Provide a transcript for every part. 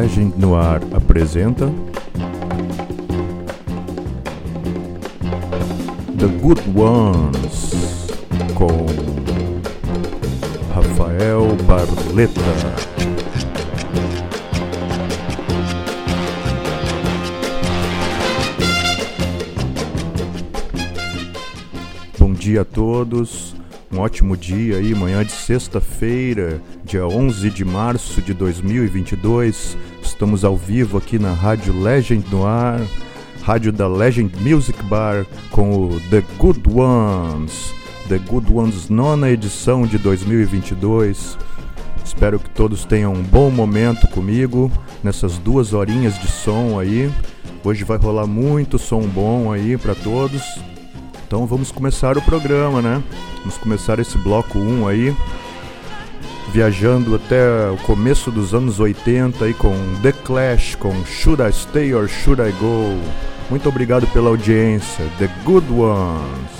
Legend Noir apresenta The Good Ones com Rafael Barleta. Bom dia a todos, um ótimo dia aí, manhã de sexta-feira, dia 11 de março de 2022. Estamos ao vivo aqui na Rádio Legend no ar, rádio da Legend Music Bar com o The Good Ones. The Good Ones, nona edição de 2022. Espero que todos tenham um bom momento comigo nessas duas horinhas de som aí. Hoje vai rolar muito som bom aí para todos. Então vamos começar o programa, né? Vamos começar esse bloco 1 aí, viajando até o começo dos anos 80 aí com The Clash, com Should I Stay or Should I Go? Muito obrigado pela audiência. The Good Ones.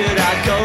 Should I go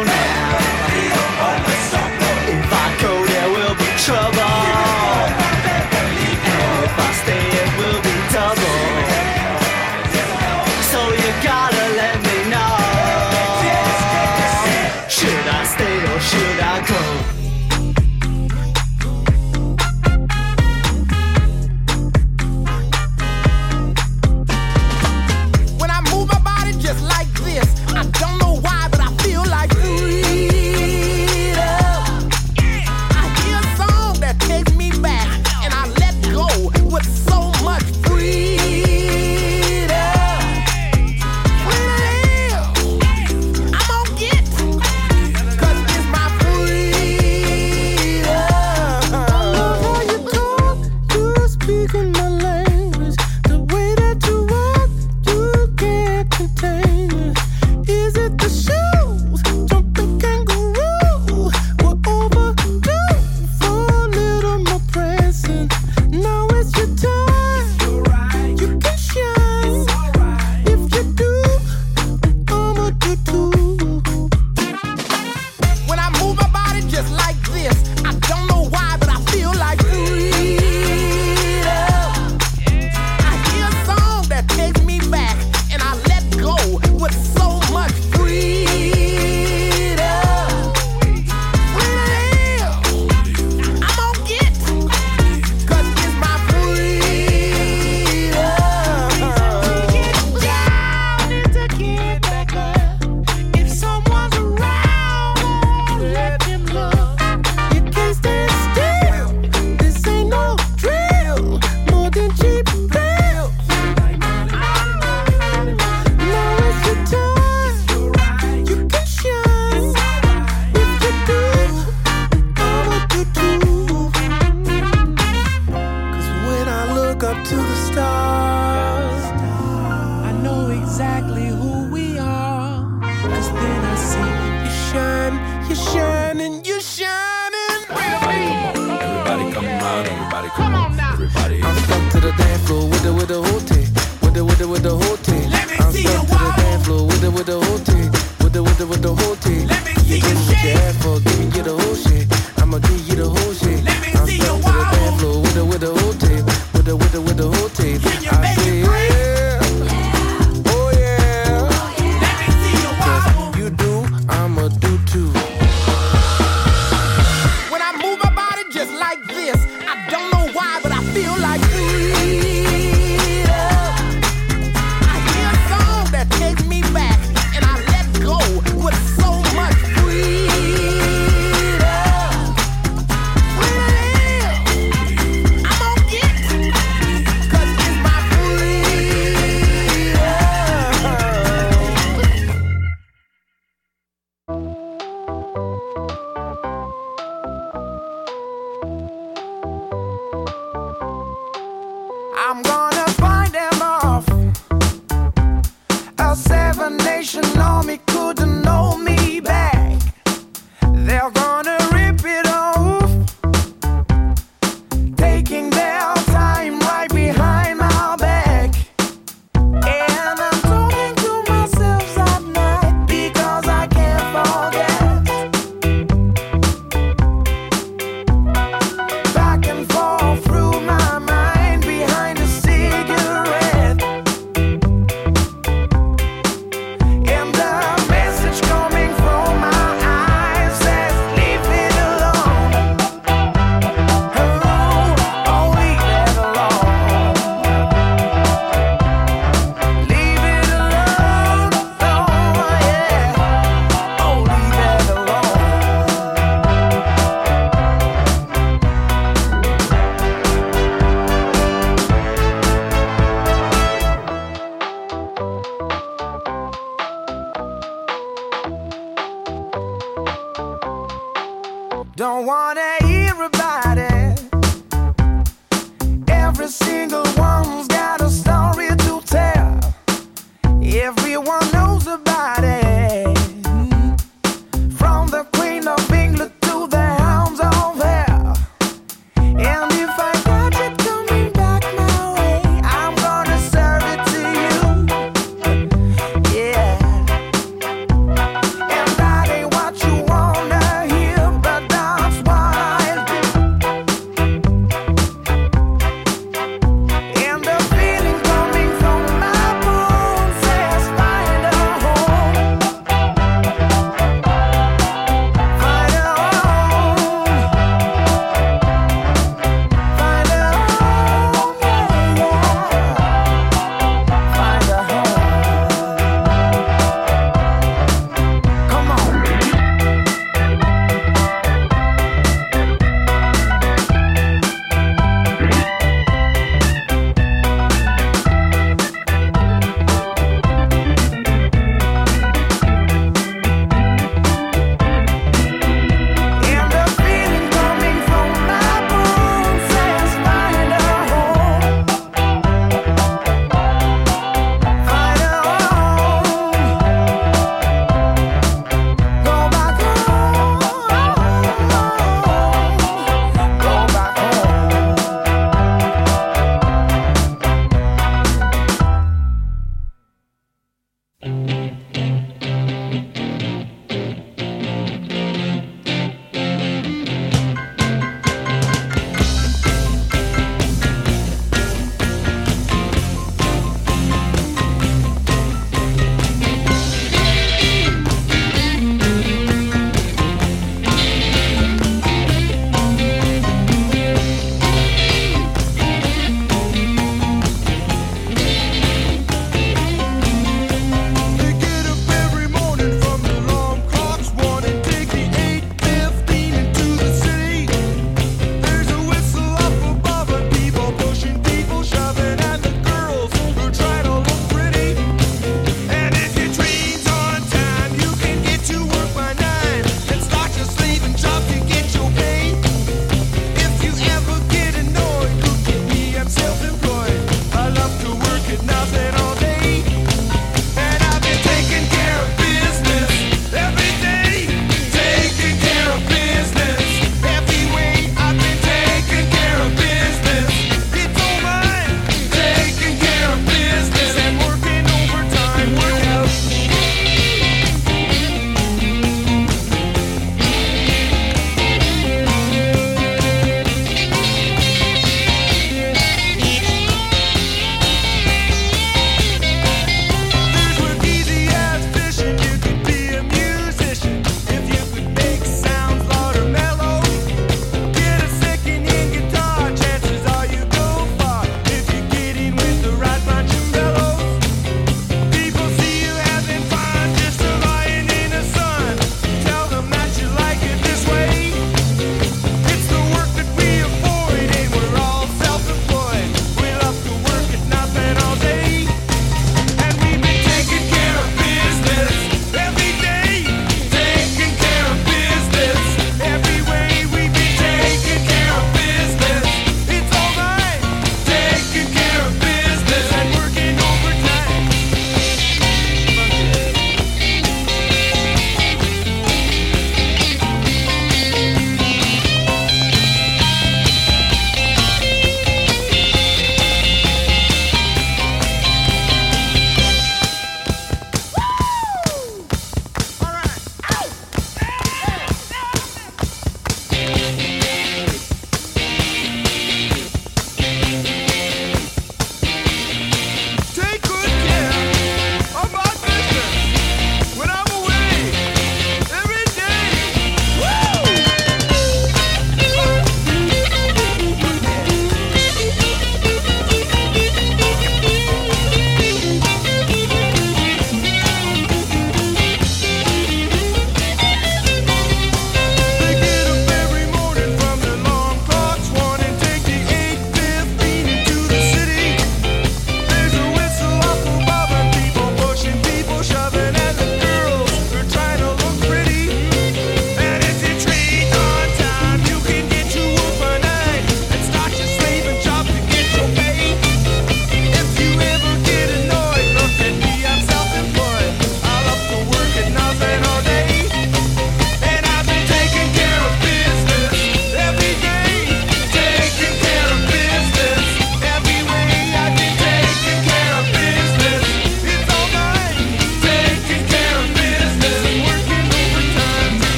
David.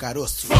Caroço.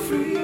free.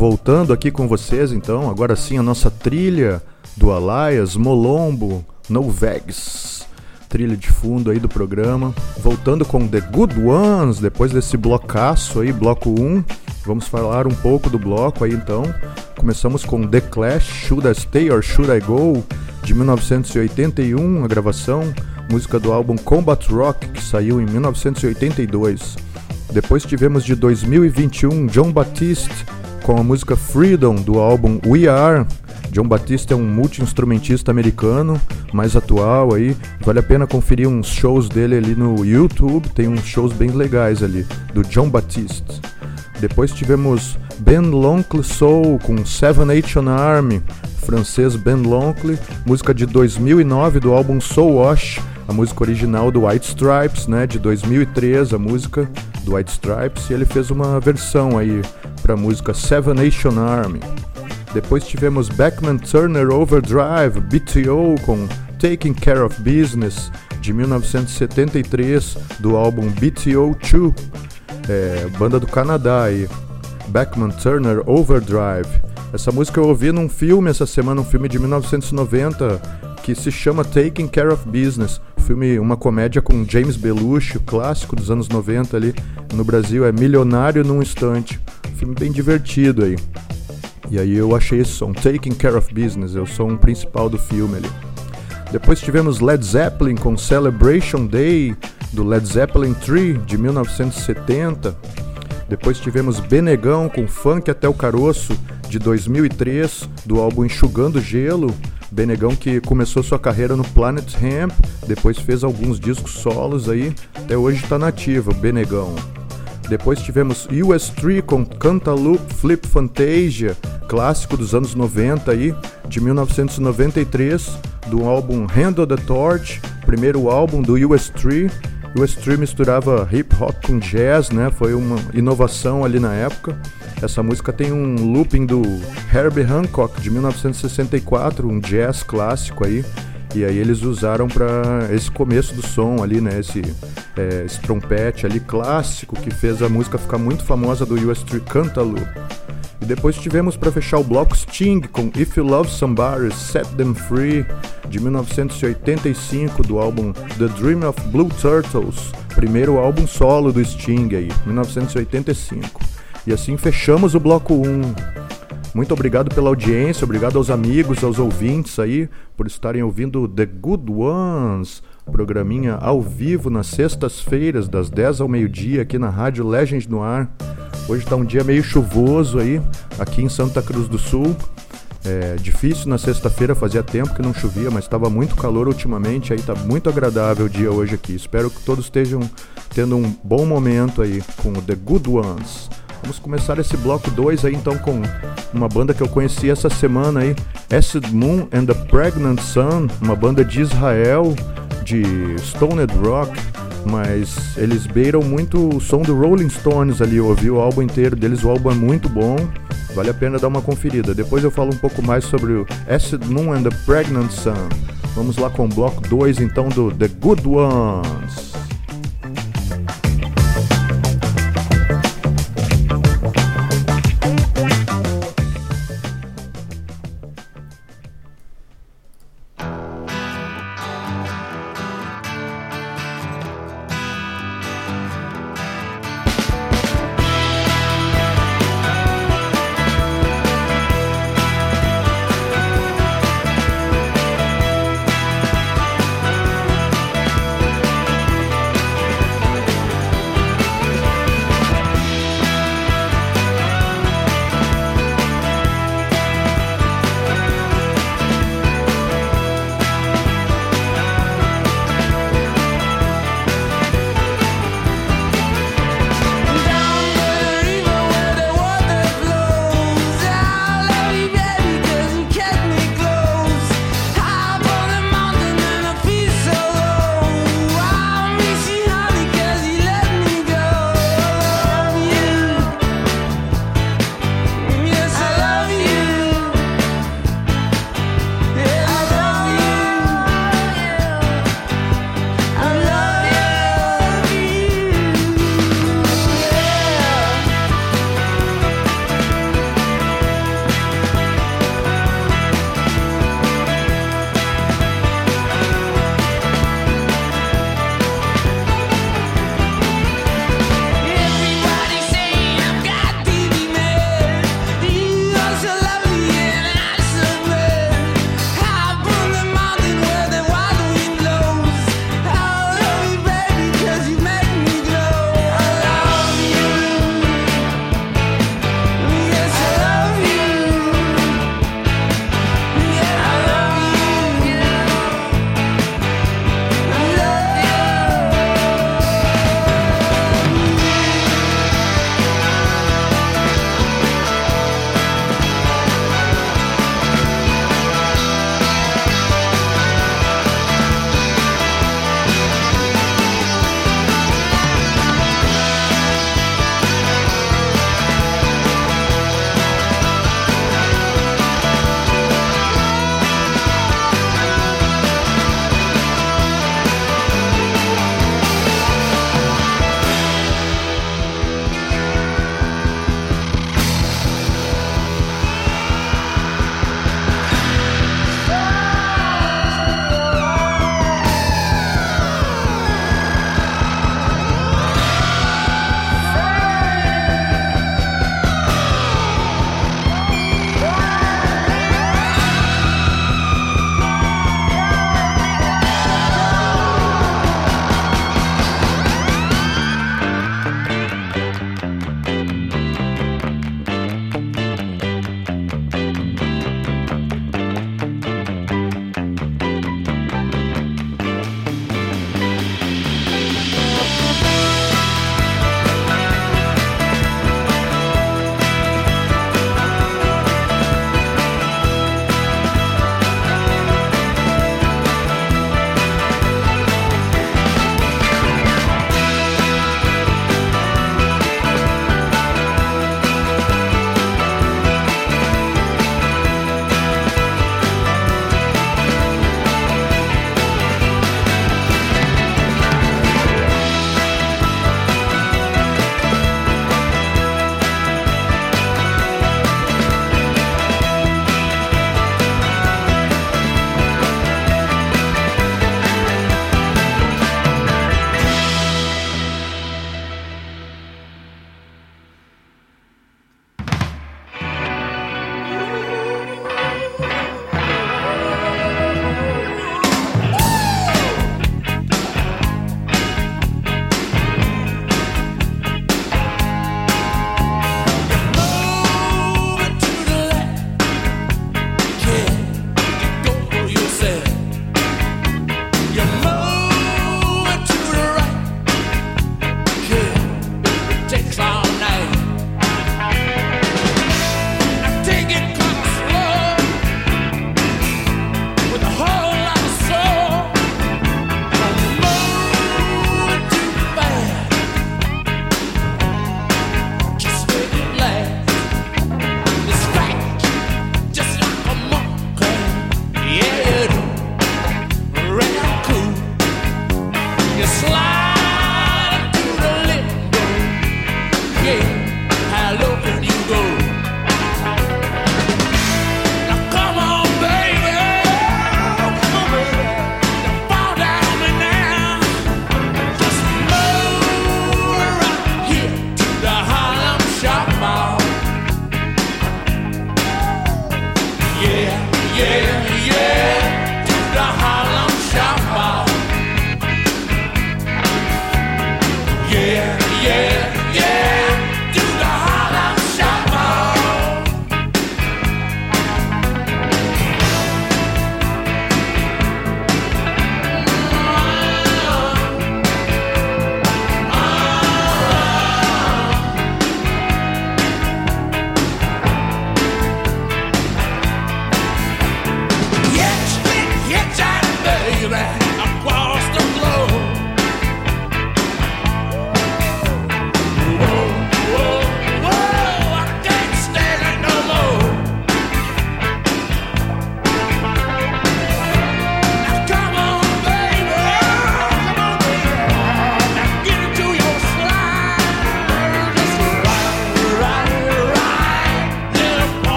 Voltando aqui com vocês então, agora sim a nossa trilha do Alaias, Molombo, No Vegs. Trilha de fundo aí do programa. Voltando com The Good Ones, depois desse blocaço aí, bloco 1. Vamos falar um pouco do bloco aí então. Começamos com The Clash, Should I Stay or Should I Go, de 1981, a gravação, música do álbum Combat Rock, que saiu em 1982. Depois tivemos de 2021 John Batiste com a música Freedom do álbum We Are. John Batiste é um multi-instrumentista americano, mais atual aí. Vale a pena conferir uns shows dele ali no YouTube, tem uns shows bem legais ali, do John Batiste. Depois tivemos Ben Lonkley Soul com Seven Nation Army, francês Ben Lonkley, música de 2009 do álbum Soul Wash, a música original do White Stripes, né, de 2003, a música do White Stripes, e ele fez uma versão aí para a música Seven Nation Army. Depois tivemos Beckman Turner Overdrive, BTO com Taking Care of Business, de 1973, do álbum BTO 2, é, banda do Canadá aí. Beckman Turner Overdrive. Essa música eu ouvi num filme essa semana, um filme de 1990 que se chama Taking Care of Business. Filme, uma comédia com James Belushi, clássico dos anos 90 ali no Brasil, é Milionário num Instante. filme bem divertido aí. E aí eu achei esse som, Taking Care of Business, é o som principal do filme ali. Depois tivemos Led Zeppelin com Celebration Day, do Led Zeppelin 3, de 1970. Depois tivemos Benegão com Funk Até o Caroço, de 2003, do álbum Enxugando Gelo. Benegão que começou sua carreira no Planet Hemp, depois fez alguns discos solos aí, até hoje está nativo, Benegão. Depois tivemos US3 com Cantaloupe Flip Fantasia, clássico dos anos 90 aí, de 1993, do álbum Handle the Torch, primeiro álbum do US3. US3 misturava hip hop com jazz, né? Foi uma inovação ali na época. Essa música tem um looping do Herbie Hancock de 1964, um jazz clássico aí. E aí eles usaram para esse começo do som ali, né? Esse, é, esse trompete ali clássico que fez a música ficar muito famosa do US 3 Cantaloupe. E depois tivemos para fechar o bloco Sting com If You Love Somebody, Set Them Free, de 1985, do álbum The Dream of Blue Turtles, primeiro álbum solo do Sting aí, 1985. E assim fechamos o bloco 1. Muito obrigado pela audiência, obrigado aos amigos, aos ouvintes aí por estarem ouvindo The Good Ones, programinha ao vivo nas sextas-feiras, das 10 ao meio-dia, aqui na Rádio Legend no Ar. Hoje está um dia meio chuvoso aí, aqui em Santa Cruz do Sul. É difícil na sexta-feira, fazia tempo que não chovia, mas estava muito calor ultimamente, aí tá muito agradável o dia hoje aqui. Espero que todos estejam tendo um bom momento aí com o The Good Ones. Vamos começar esse bloco 2 aí então com uma banda que eu conheci essa semana aí, Acid Moon and the Pregnant Sun, uma banda de Israel, de Stoned Rock, mas eles beiram muito o som do Rolling Stones ali, eu ouvi o álbum inteiro deles, o álbum é muito bom, vale a pena dar uma conferida. Depois eu falo um pouco mais sobre o Acid Moon and the Pregnant Sun. Vamos lá com o bloco 2 então do The Good Ones.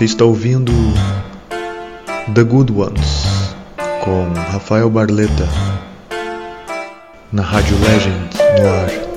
Você está ouvindo The Good Ones com Rafael Barleta na Rádio Legend no ar.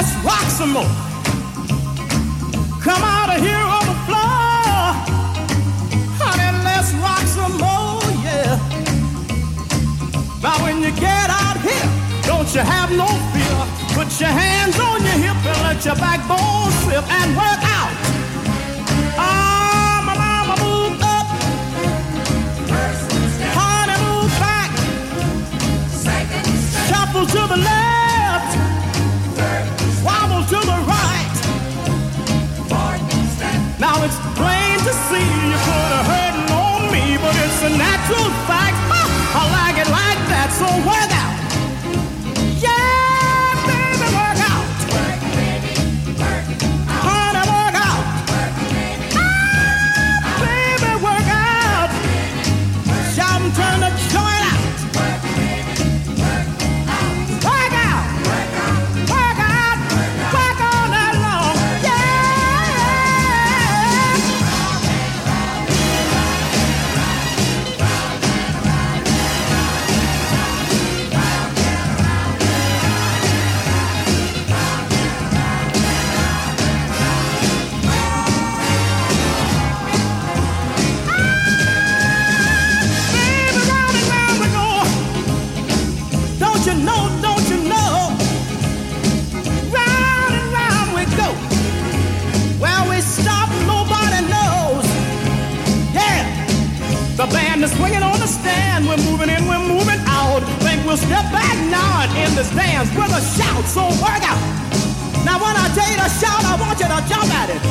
Let's rock some more. Come out of here on the floor. Honey, let's rock some more, yeah. Now when you get out here, don't you have no fear. Put your hands on your hip and let your backbone slip and work out. Ah, my mama, move up. Honey, move back. Shuffle to the left. truth fact. Huh, I like it like that. So where Get have job at it.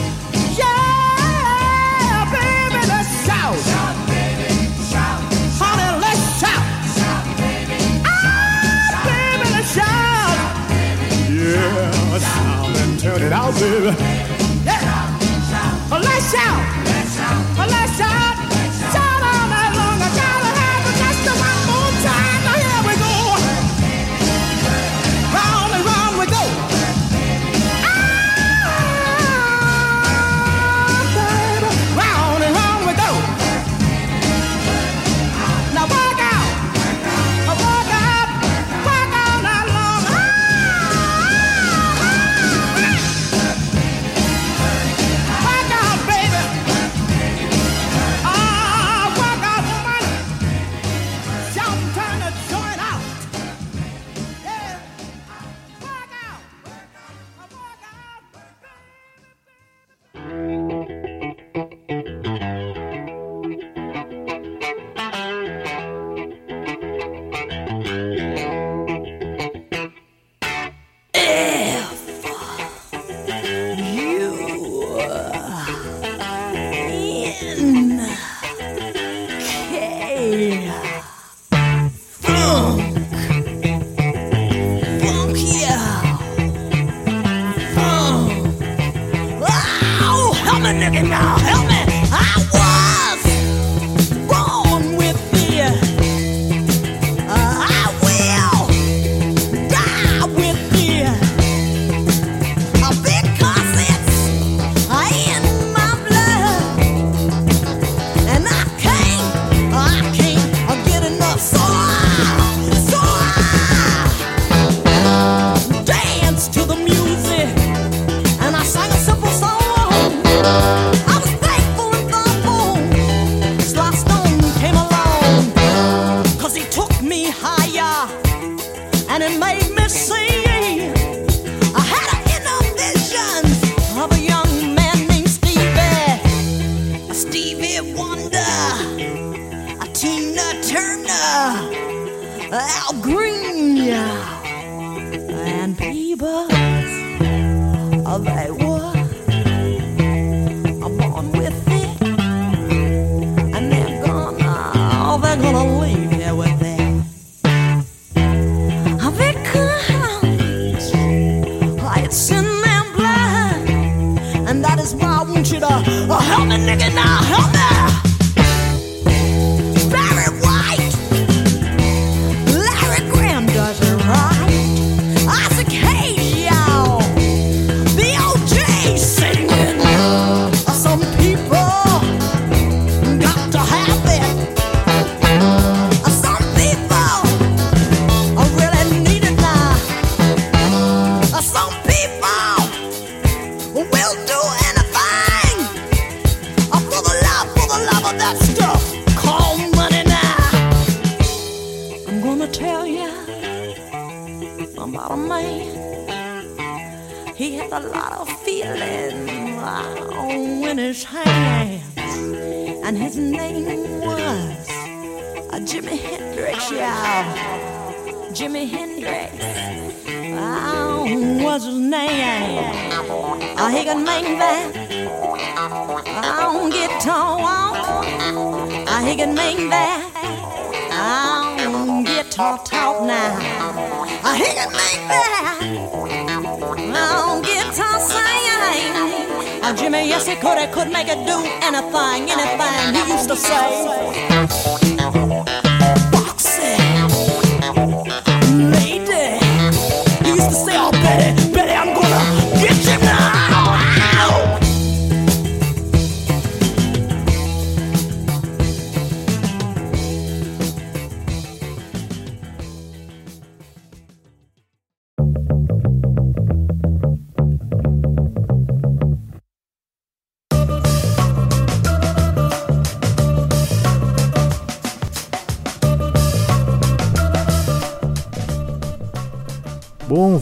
Could. He could make it do anything, anything. He used to say,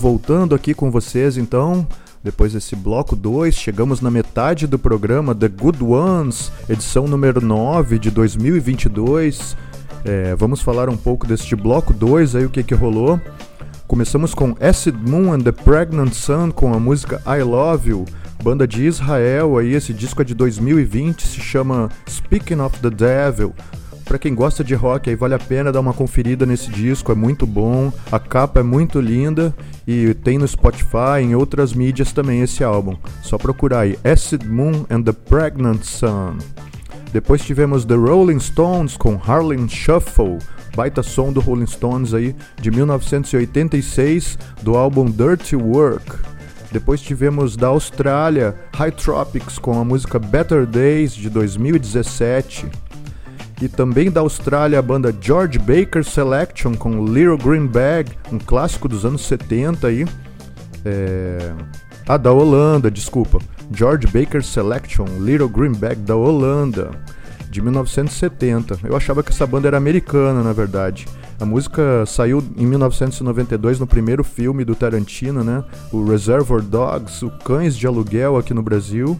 voltando aqui com vocês então, depois desse bloco 2, chegamos na metade do programa The Good Ones, edição número 9 de 2022. É, vamos falar um pouco deste bloco 2 aí, o que que rolou. Começamos com Acid Moon and the Pregnant Sun com a música I Love You, banda de Israel aí, esse disco é de 2020, se chama Speaking of the Devil. Pra quem gosta de rock, aí vale a pena dar uma conferida nesse disco, é muito bom, a capa é muito linda e tem no Spotify, em outras mídias também esse álbum. Só procurar aí Acid Moon and the Pregnant Sun. Depois tivemos The Rolling Stones com Harlem Shuffle, baita som do Rolling Stones aí de 1986 do álbum Dirty Work. Depois tivemos da Austrália High Tropics com a música Better Days de 2017. E também da Austrália a banda George Baker Selection com Little Green Bag, um clássico dos anos 70 aí. É... Ah, da Holanda, desculpa. George Baker Selection, Little Green Bag da Holanda, de 1970. Eu achava que essa banda era americana, na verdade. A música saiu em 1992 no primeiro filme do Tarantino, né? O Reservoir Dogs, o Cães de Aluguel aqui no Brasil.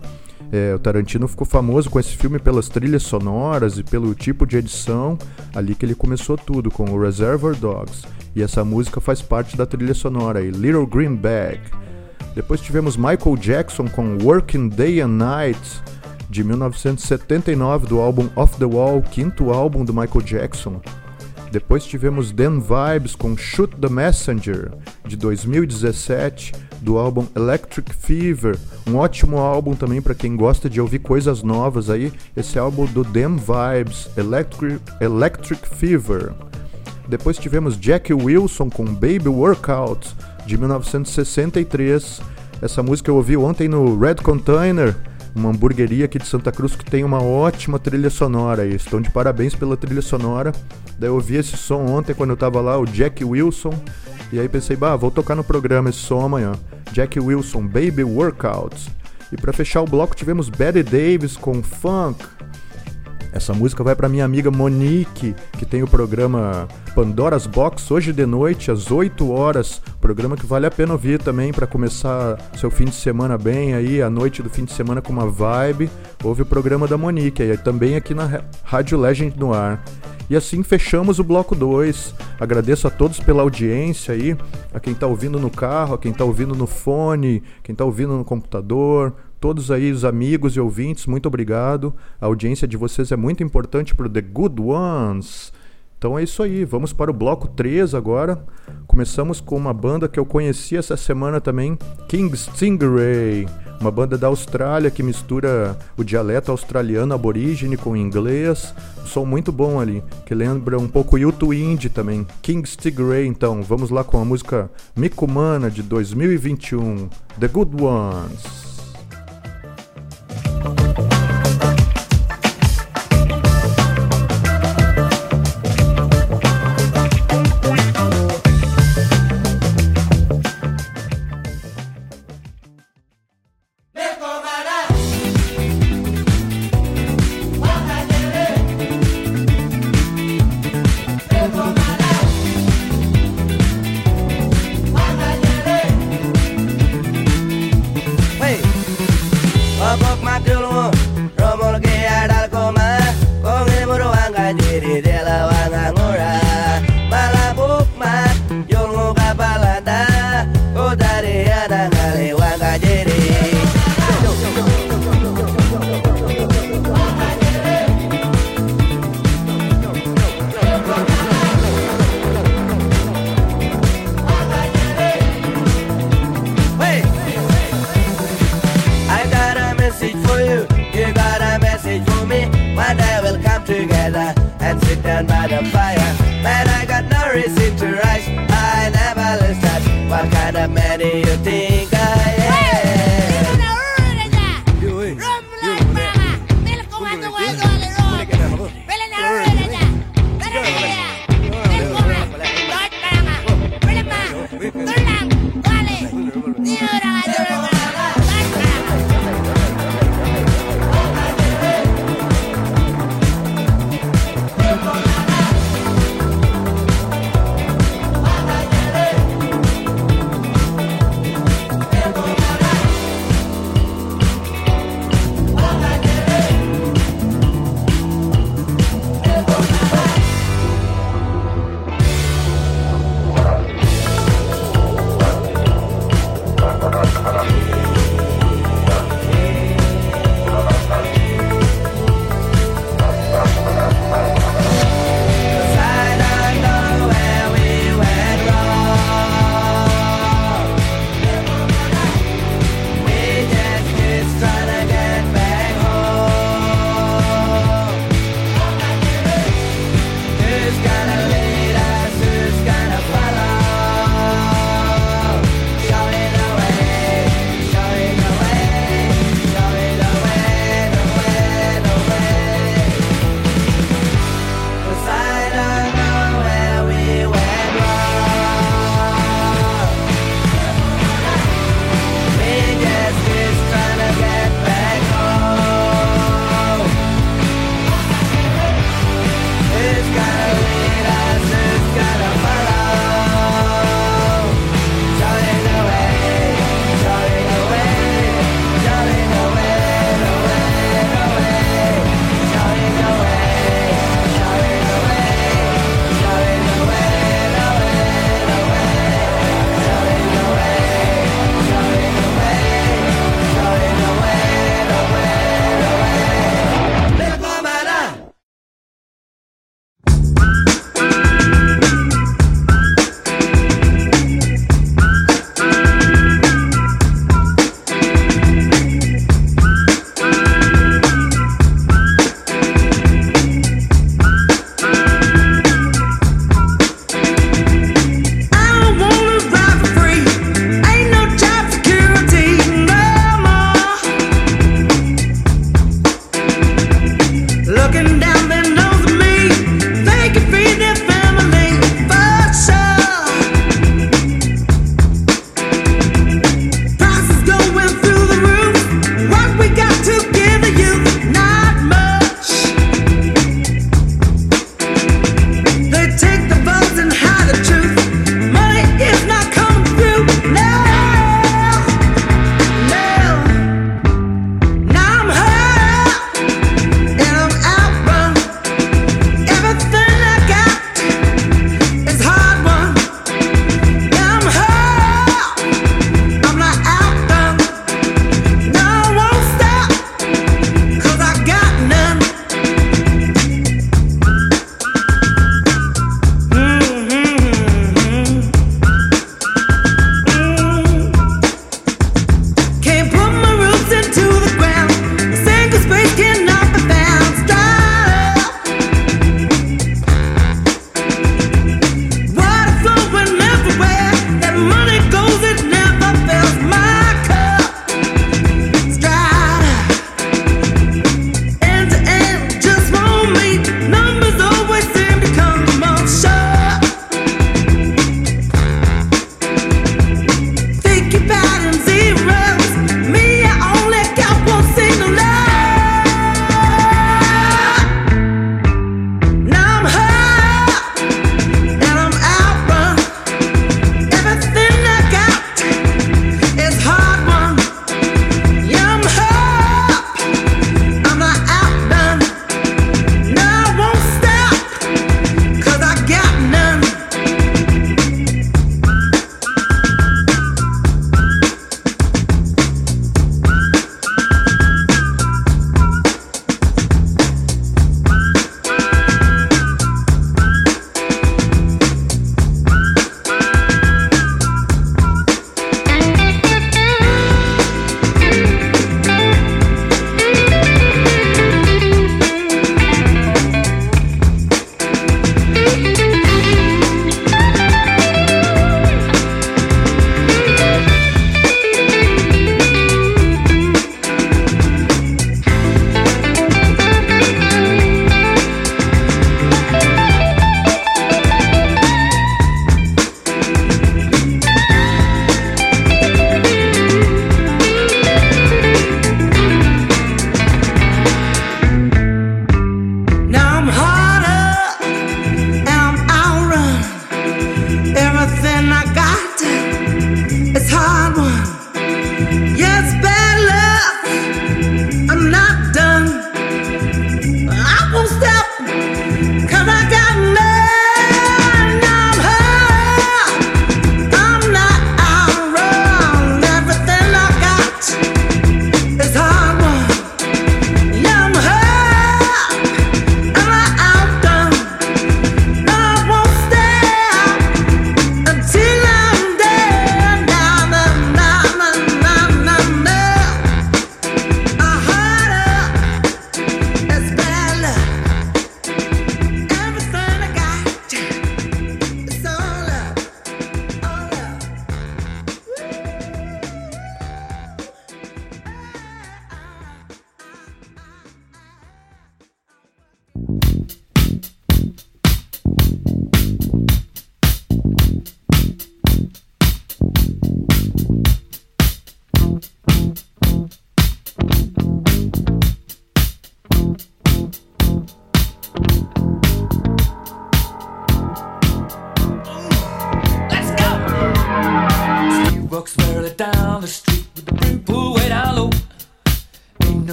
É, o Tarantino ficou famoso com esse filme pelas trilhas sonoras e pelo tipo de edição. Ali que ele começou tudo com o Reservoir Dogs. E essa música faz parte da trilha sonora aí, Little Green Bag. Depois tivemos Michael Jackson com Working Day and Night de 1979 do álbum Off the Wall, quinto álbum do Michael Jackson. Depois tivemos Dan Vibes com Shoot the Messenger de 2017 do álbum Electric Fever, um ótimo álbum também para quem gosta de ouvir coisas novas aí. Esse álbum do Dan Vibes, Electric, Electric Fever. Depois tivemos Jack Wilson com Baby Workout de 1963. Essa música eu ouvi ontem no Red Container, uma hamburgueria aqui de Santa Cruz que tem uma ótima trilha sonora aí. Estão de parabéns pela trilha sonora. Daí eu ouvi esse som ontem quando eu tava lá, o Jack Wilson. E aí pensei, bah, vou tocar no programa esse som amanhã. Jack Wilson, Baby Workout. E para fechar o bloco tivemos Betty Davis com Funk. Essa música vai para minha amiga Monique, que tem o programa Pandora's Box hoje de noite às 8 horas. Programa que vale a pena ouvir também para começar seu fim de semana bem aí, a noite do fim de semana com uma vibe. Ouve o programa da Monique aí, também aqui na Rádio Legend no ar. E assim fechamos o bloco 2. Agradeço a todos pela audiência aí, a quem está ouvindo no carro, a quem está ouvindo no fone, quem está ouvindo no computador, todos aí os amigos e ouvintes, muito obrigado. A audiência de vocês é muito importante para o The Good Ones. Então é isso aí, vamos para o bloco 3 agora. Começamos com uma banda que eu conheci essa semana também, King Stingray, uma banda da Austrália que mistura o dialeto australiano aborígene com inglês. Um som muito bom ali, que lembra um pouco YouTube Indie também. King Stingray, então, vamos lá com a música Mikumana de 2021, The Good Ones. Bye.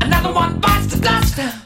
Another one bites the dust.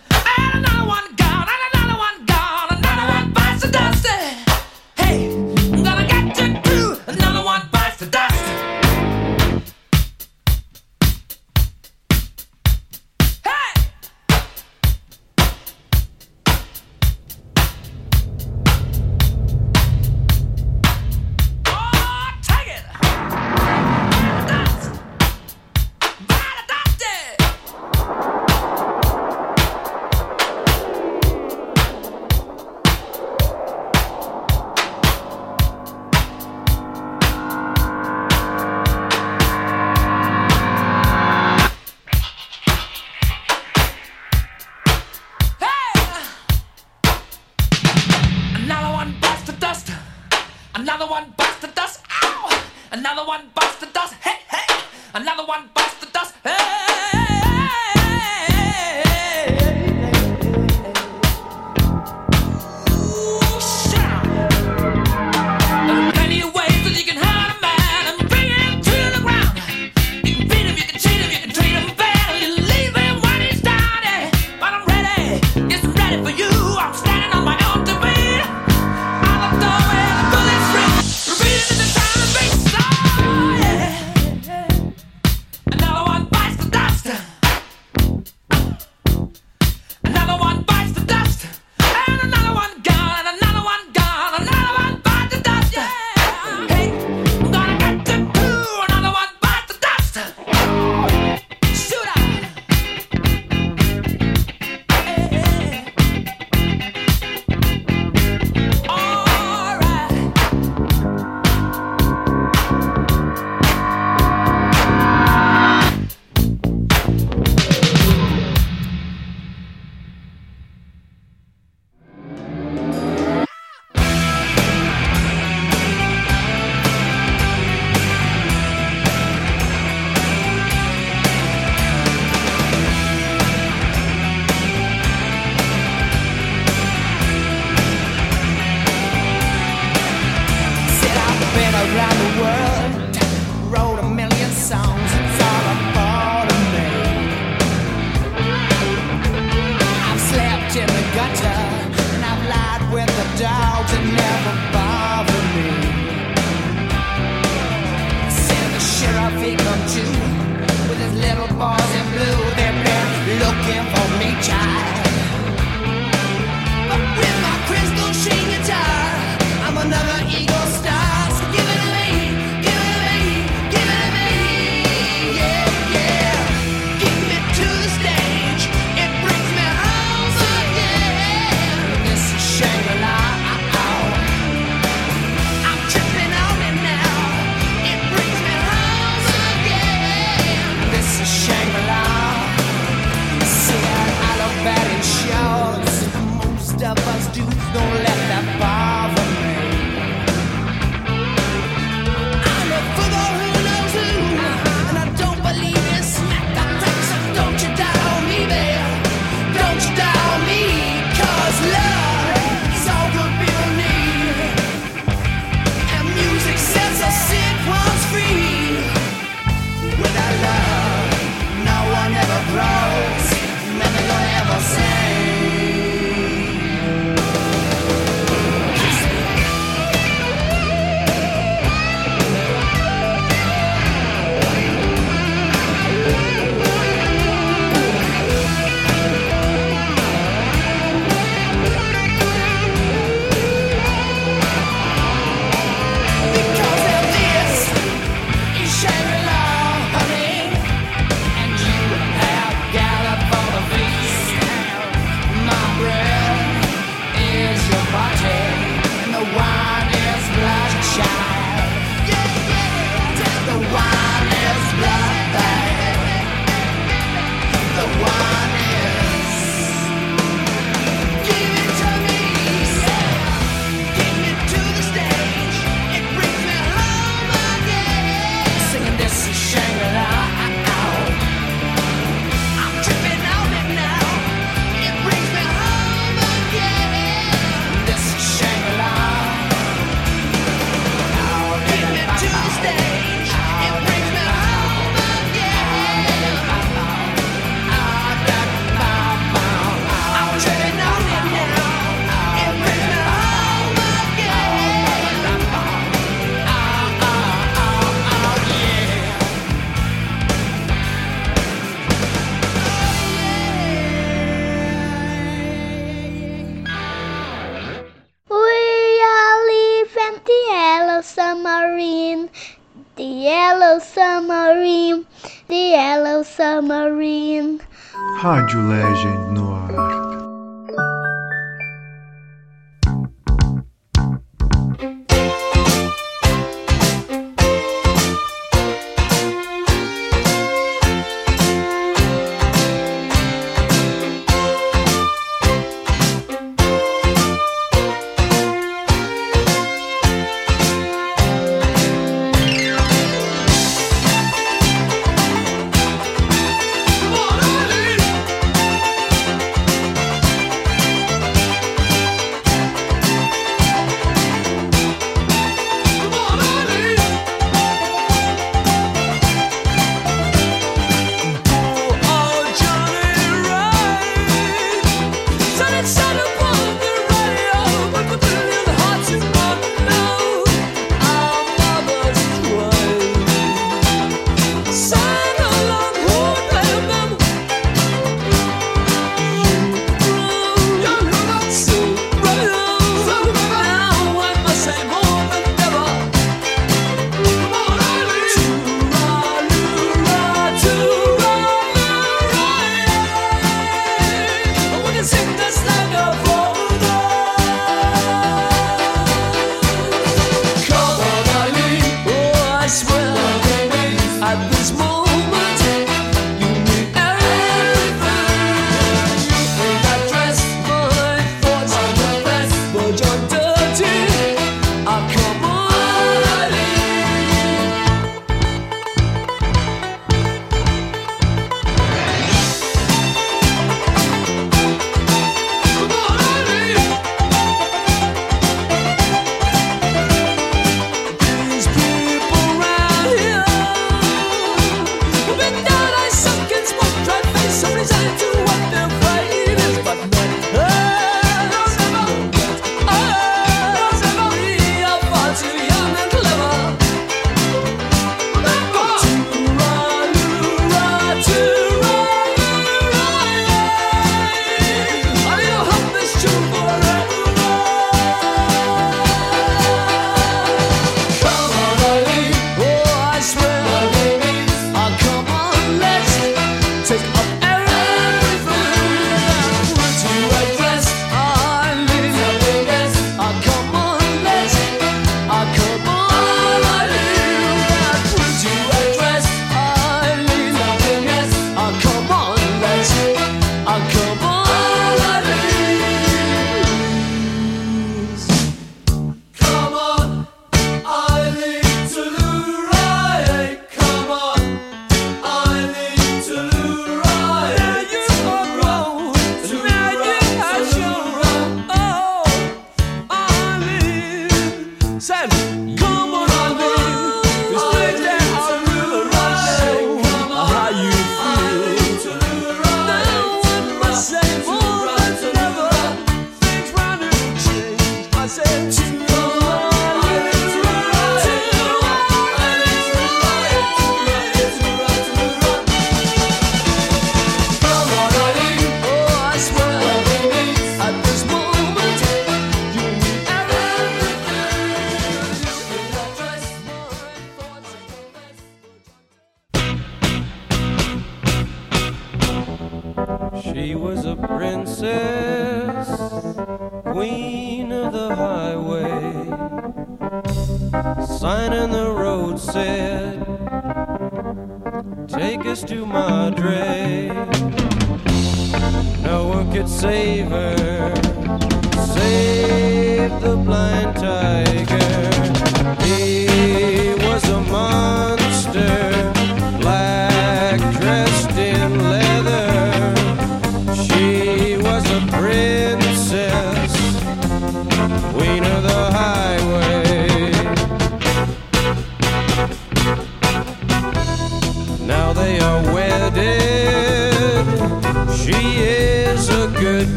Rádio Legend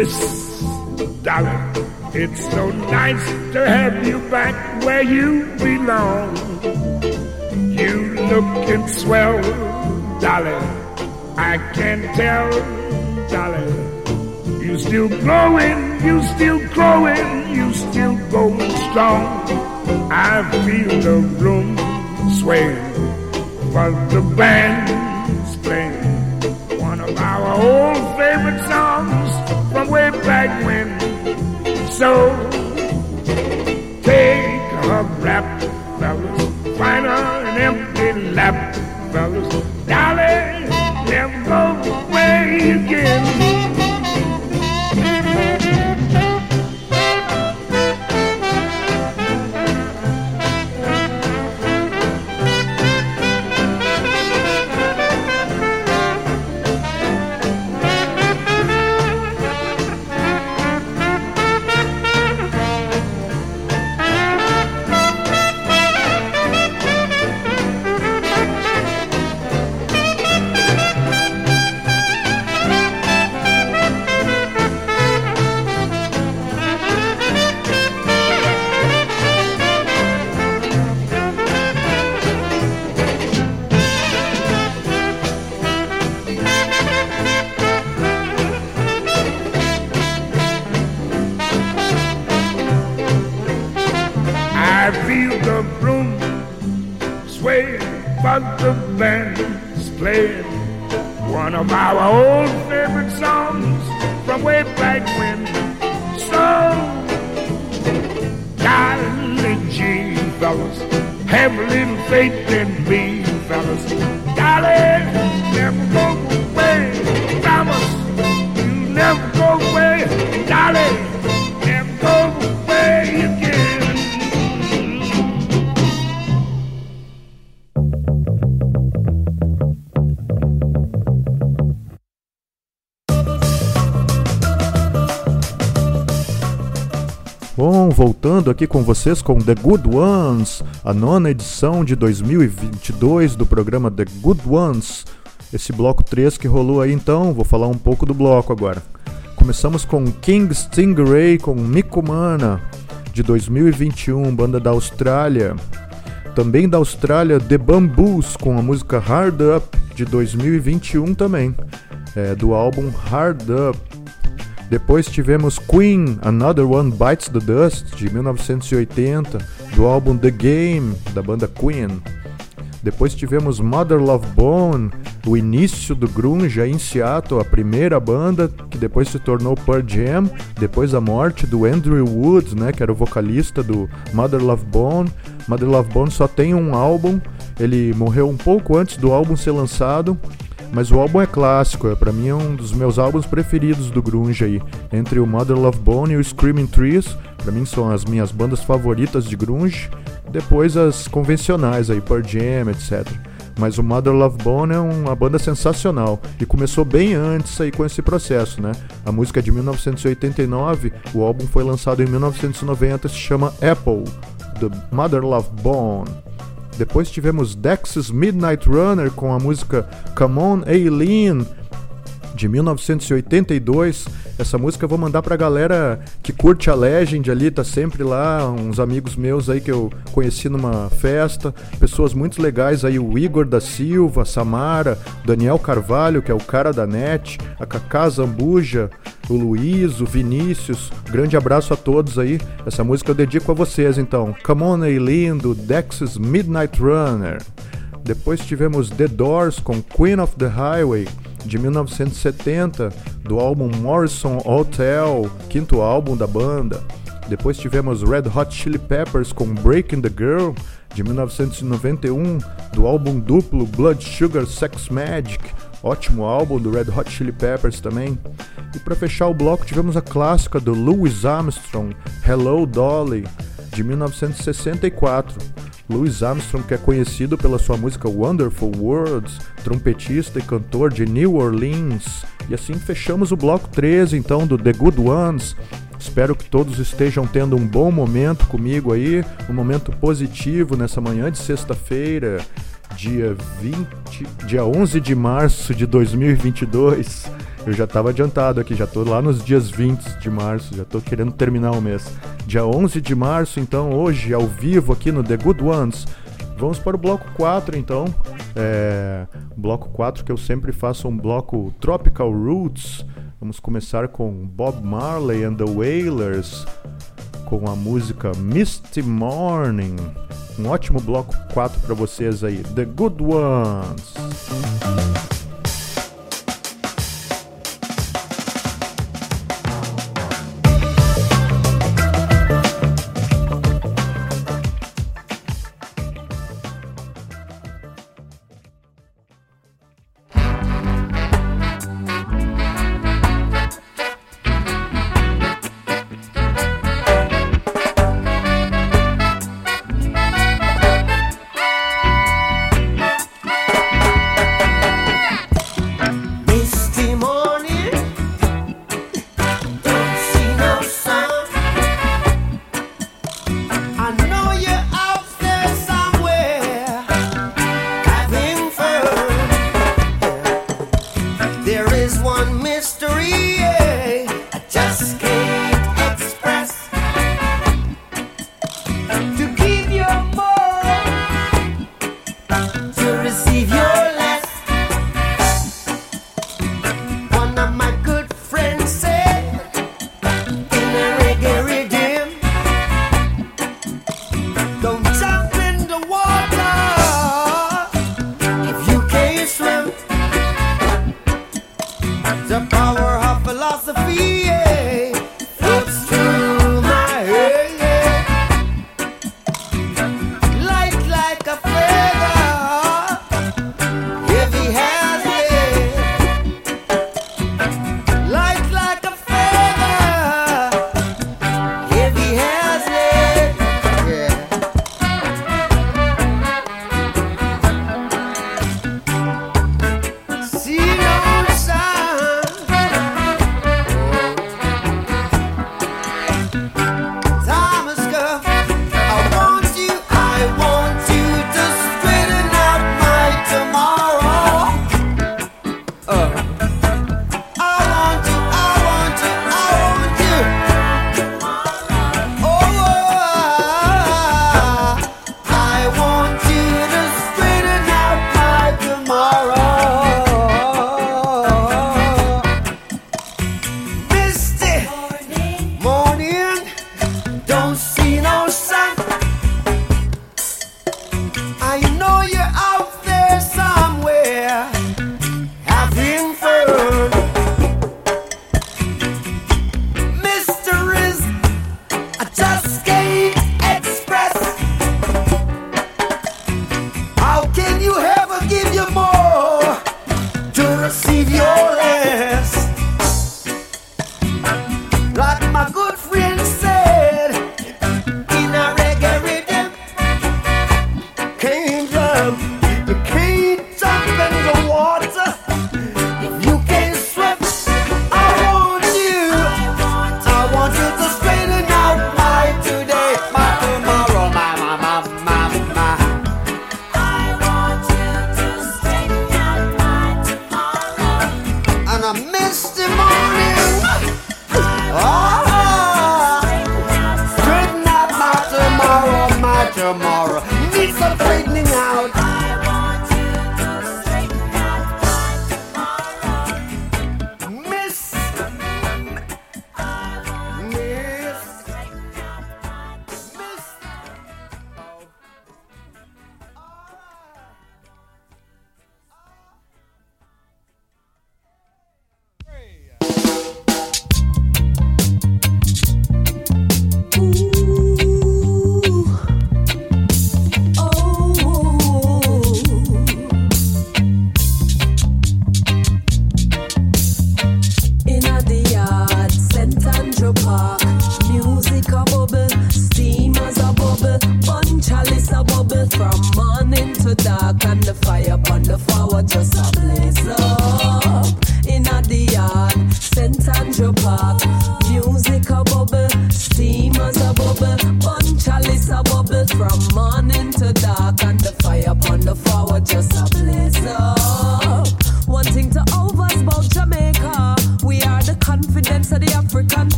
twist darling, It's so nice to have you back where you belong. You lookin' swell, darling. I can tell, darling. You still glowing, you still growing, you still going strong. I feel the room sway, but the band So aqui com vocês com The Good Ones, a nona edição de 2022 do programa The Good Ones. Esse bloco 3 que rolou aí então, vou falar um pouco do bloco agora. Começamos com King Stingray com Mikumana, de 2021, banda da Austrália. Também da Austrália, The Bamboos com a música Hard Up, de 2021 também, é, do álbum Hard Up. Depois tivemos Queen, Another One Bites the Dust, de 1980, do álbum The Game, da banda Queen. Depois tivemos Mother Love Bone, o início do grunge em Seattle, a primeira banda que depois se tornou Pearl Jam, depois da morte do Andrew Wood, né, que era o vocalista do Mother Love Bone. Mother Love Bone só tem um álbum, ele morreu um pouco antes do álbum ser lançado, mas o álbum é clássico, é, para mim é um dos meus álbuns preferidos do grunge aí, entre o Mother Love Bone e o Screaming Trees, para mim são as minhas bandas favoritas de grunge, depois as convencionais aí, Pearl Jam, etc. Mas o Mother Love Bone é uma banda sensacional e começou bem antes aí com esse processo, né? A música é de 1989, o álbum foi lançado em 1990, se chama Apple, The Mother Love Bone. Depois tivemos Dex's Midnight Runner com a música Come On Aileen de 1982. Essa música eu vou mandar pra galera que curte a Legend ali, tá sempre lá, uns amigos meus aí que eu conheci numa festa, pessoas muito legais aí, o Igor da Silva, Samara, Daniel Carvalho, que é o cara da net, a Cacá Zambuja, o Luiz, o Vinícius. Grande abraço a todos aí. Essa música eu dedico a vocês então. Come On Aileen do Dex's Midnight Runner. Depois tivemos The Doors com Queen of the Highway de 1970, do álbum Morrison Hotel, quinto álbum da banda. Depois tivemos Red Hot Chili Peppers com Breaking the Girl de 1991, do álbum duplo Blood Sugar Sex Magic, ótimo álbum do Red Hot Chili Peppers também. E para fechar o bloco tivemos a clássica do Louis Armstrong, Hello Dolly, de 1964. Louis Armstrong, que é conhecido pela sua música Wonderful Words, trompetista e cantor de New Orleans. E assim fechamos o bloco 13 então do The Good Ones. Espero que todos estejam tendo um bom momento comigo aí, um momento positivo nessa manhã de sexta-feira, dia 20, dia 11 de março de 2022. Eu já estava adiantado aqui, já tô lá nos dias 20 de março, já tô querendo terminar o mês. Dia 11 de março, então, hoje, ao vivo aqui no The Good Ones. Vamos para o bloco 4, então. É, bloco 4 que eu sempre faço um bloco Tropical Roots, Vamos começar com Bob Marley and the Wailers com a música Misty Morning. Um ótimo bloco 4 para vocês aí, The Good Ones.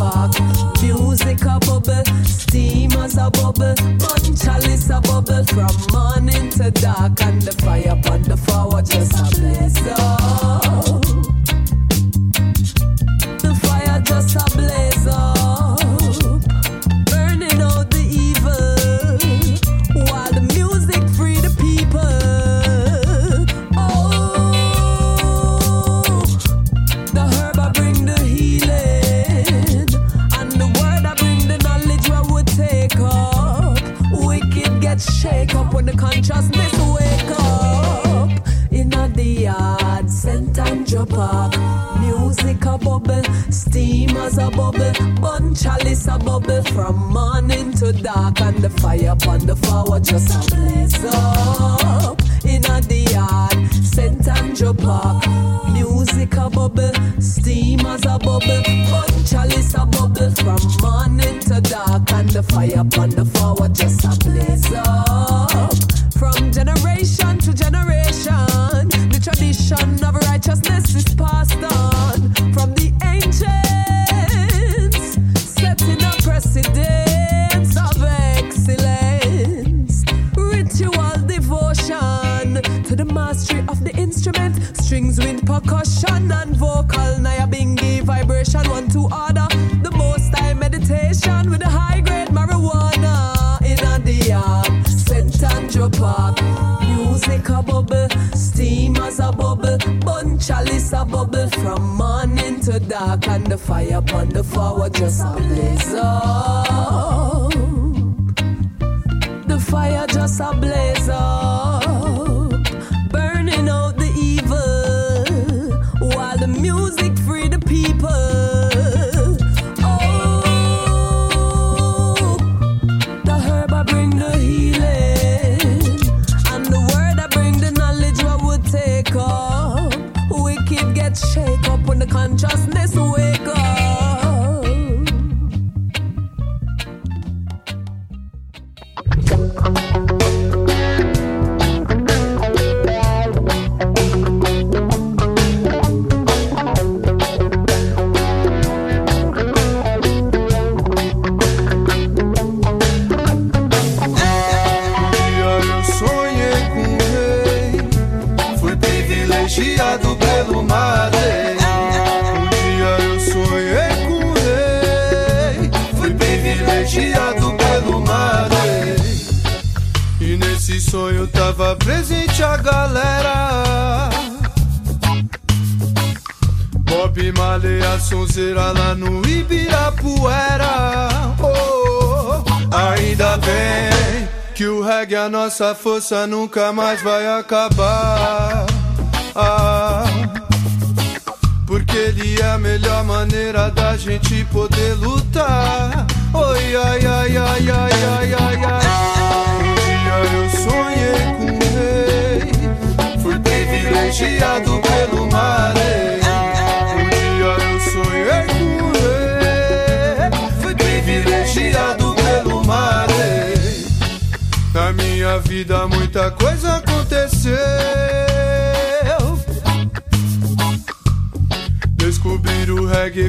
fuck.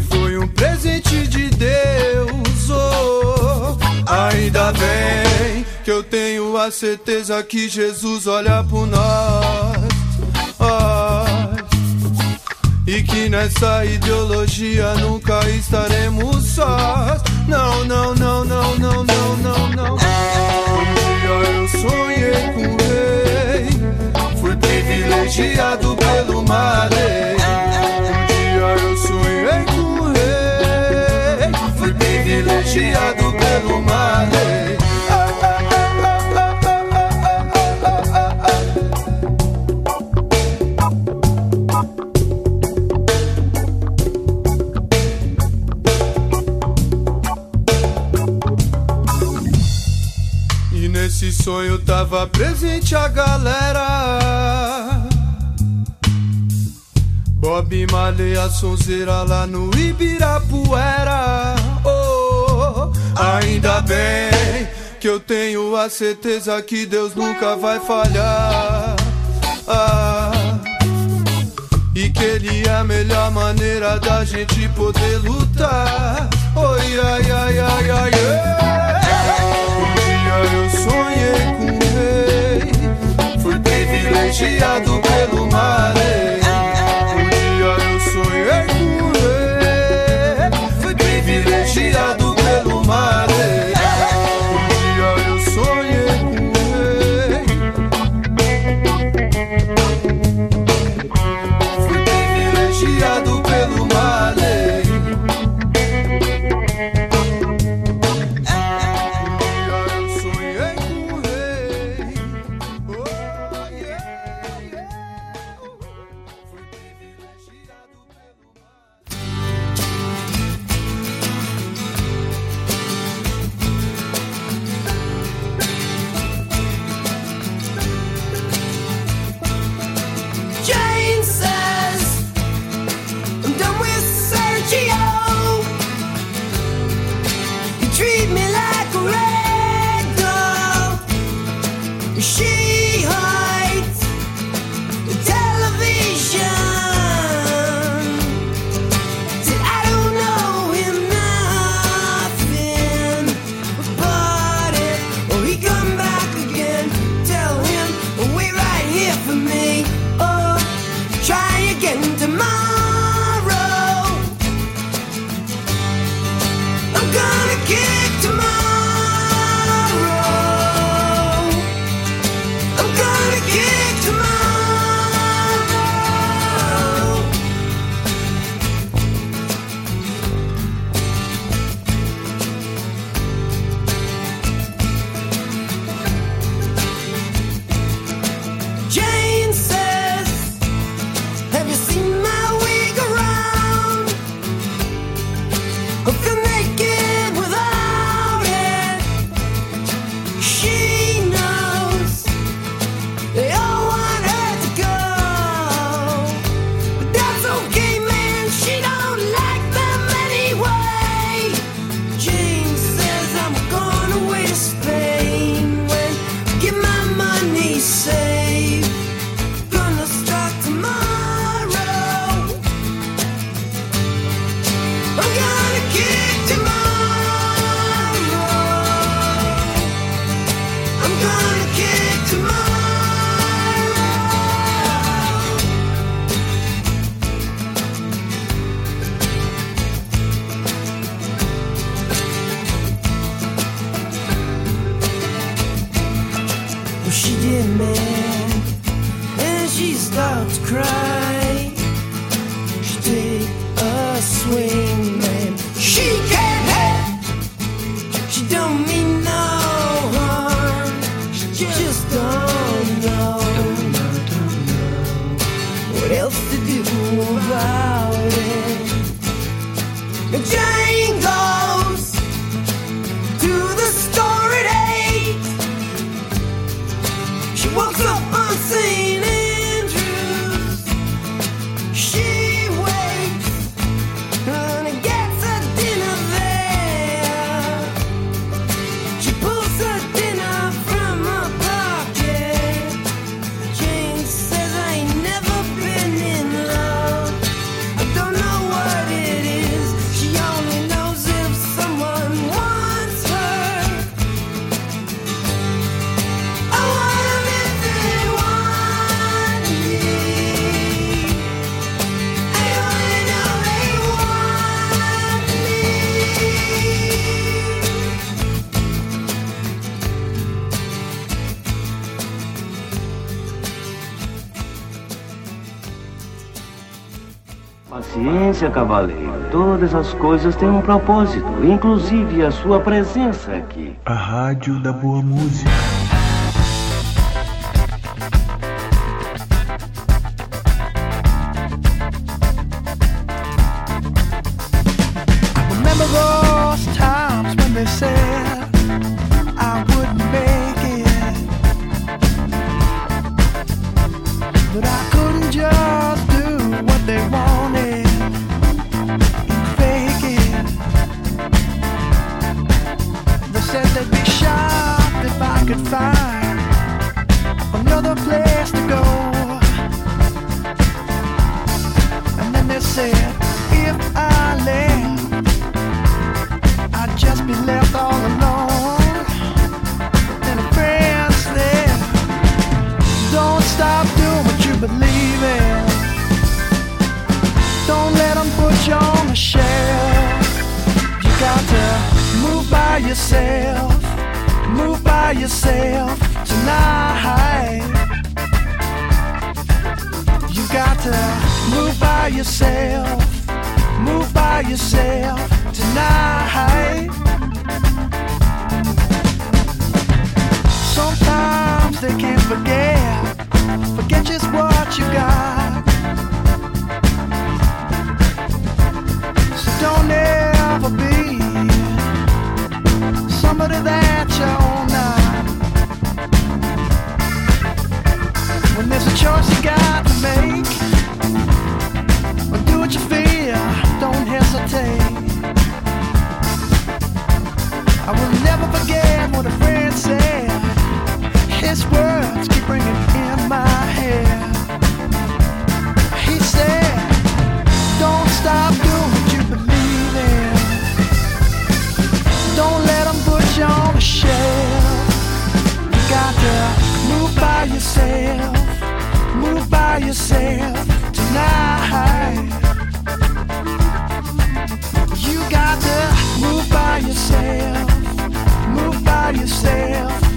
foi um presente de Deus. Oh, ainda bem que eu tenho a certeza que Jesus olha por nós. Oh, e que nessa ideologia nunca estaremos sós. Não, não, não, não, não, não, não, não. Um dia eu sonhei com o rei, fui privilegiado pelo marei. chiado pelo mar. Eh. E nesse sonho tava presente a galera. Bob Marley, a sonzeira lá no Ibirapuera Ainda bem que eu tenho a certeza que Deus nunca vai falhar. Ah, e que Ele é a melhor maneira da gente poder lutar. Oi, oh, ai, ai, ai, ai, ai. Um dia eu sonhei com o rei, fui privilegiado pelo maré. Um dia eu sonhei com o rei, fui privilegiado. tomar get to my cavaleiro. Todas as coisas têm um propósito, inclusive a sua presença aqui. A Rádio da Boa Música. Yourself tonight. You got to move by yourself. Move by yourself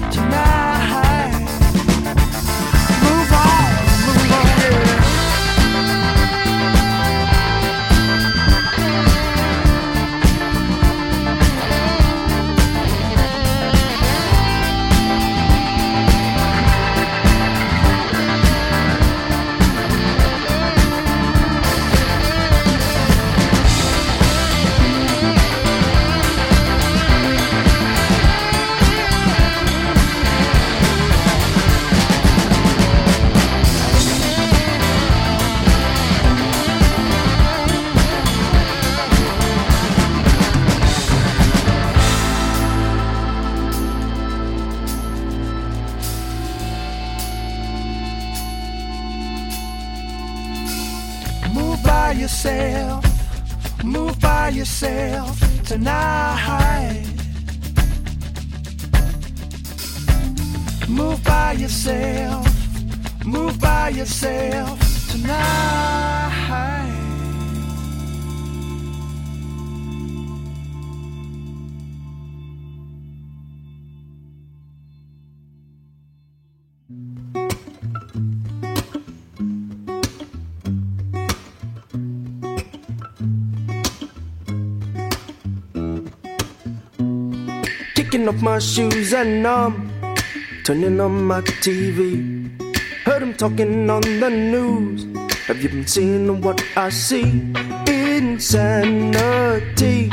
tonight. Move by yourself, move by yourself tonight. Off my shoes and I'm turning on my TV. Heard him talking on the news. Have you been seeing what I see? Insanity.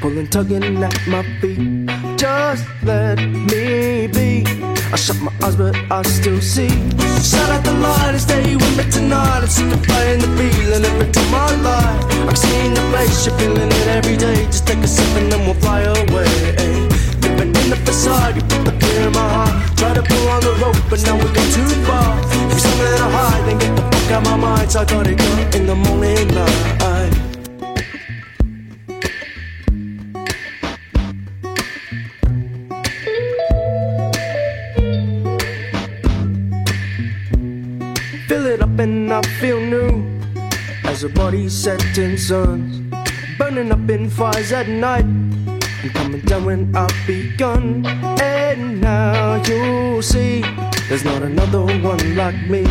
Pulling, tugging at my feet. Just let me be. I shut my eyes, but I still see. Shout out the light and stay with me tonight. I'm sick of playing the feeling every time I lie. I'm seeing the place, you're feeling it every day. Just take a sip and then we'll fly away. Living in the facade, you put the fear in my heart. Try to pull on the rope, but now we go too far. You're something to hide, then get the fuck out my mind. So I got it done in the morning light. Fill it up and I feel new as a body set in suns, burning up in fires at night and coming down when I've begun. And now you'll see there's not another one like me.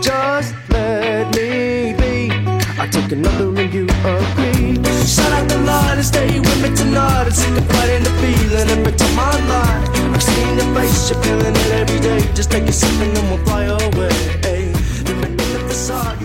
Just let me be. I take another and you agree. Shut out the light and stay with me tonight. I'm sick of fighting the feeling every time I lie. I've seen your face, you're feeling it every day. Just take a sip and then we'll fly away. Living in the facade,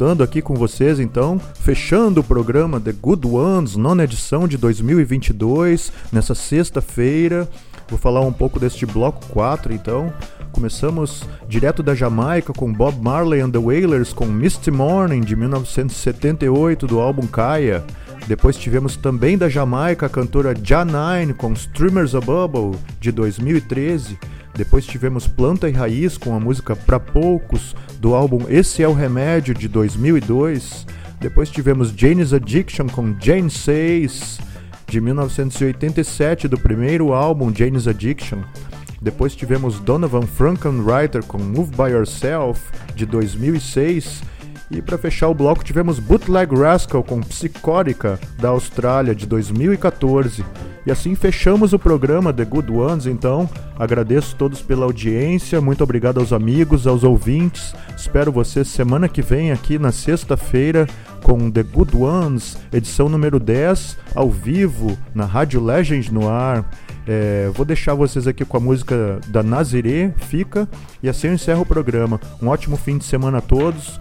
voltando aqui com vocês então, fechando o programa The Good Ones, nona edição de 2022, nessa sexta-feira. Vou falar um pouco deste bloco 4 então. Começamos direto da Jamaica com Bob Marley and the Wailers com Misty Morning de 1978 do álbum Kaya. Depois tivemos também da Jamaica a cantora Janine com Streamers a Bubble de 2013. Depois tivemos Planta e Raiz com a música Pra Poucos do álbum Esse é o Remédio de 2002. Depois tivemos Jane's Addiction com Jane Says de 1987 do primeiro álbum Jane's Addiction. Depois tivemos Donovan Frankenreiter com Move By Yourself de 2006. E para fechar o bloco tivemos Bootleg Rascal com Psicórica da Austrália de 2014. E assim fechamos o programa The Good Ones, então. Agradeço todos pela audiência, muito obrigado aos amigos, aos ouvintes. Espero vocês semana que vem aqui na sexta-feira com The Good Ones, edição número 10, ao vivo, na Rádio Legend no ar. É, vou deixar vocês aqui com a música da Nazirê, fica, e assim eu encerro o programa. Um ótimo fim de semana a todos.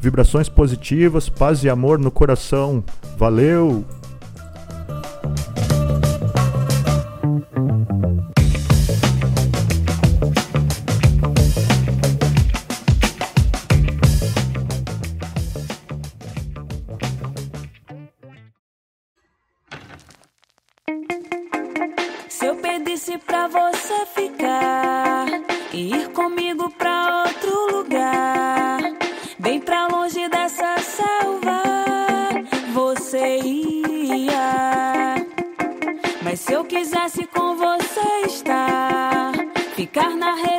Vibrações positivas, paz e amor no coração. Valeu! Ficar na rede